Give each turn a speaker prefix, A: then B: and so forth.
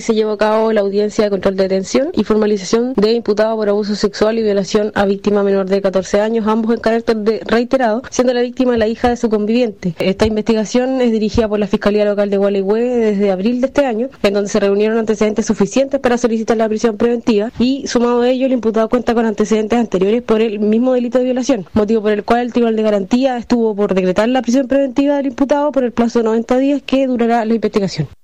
A: Se llevó a cabo la audiencia de control de detención y formalización de imputado por abuso sexual y violación a víctima menor de 14 años, ambos en carácter de reiterado, siendo la víctima la hija de su conviviente. Esta investigación es dirigida por la Fiscalía Local de Gualeguay desde abril de este año, en donde se reunieron antecedentes suficientes para solicitar la prisión preventiva y, sumado a ello, el imputado cuenta con antecedentes anteriores por el mismo delito de violación, motivo por el cual el Tribunal de Garantía estuvo por decretar la prisión preventiva del imputado por el plazo de 90 días que durará la investigación.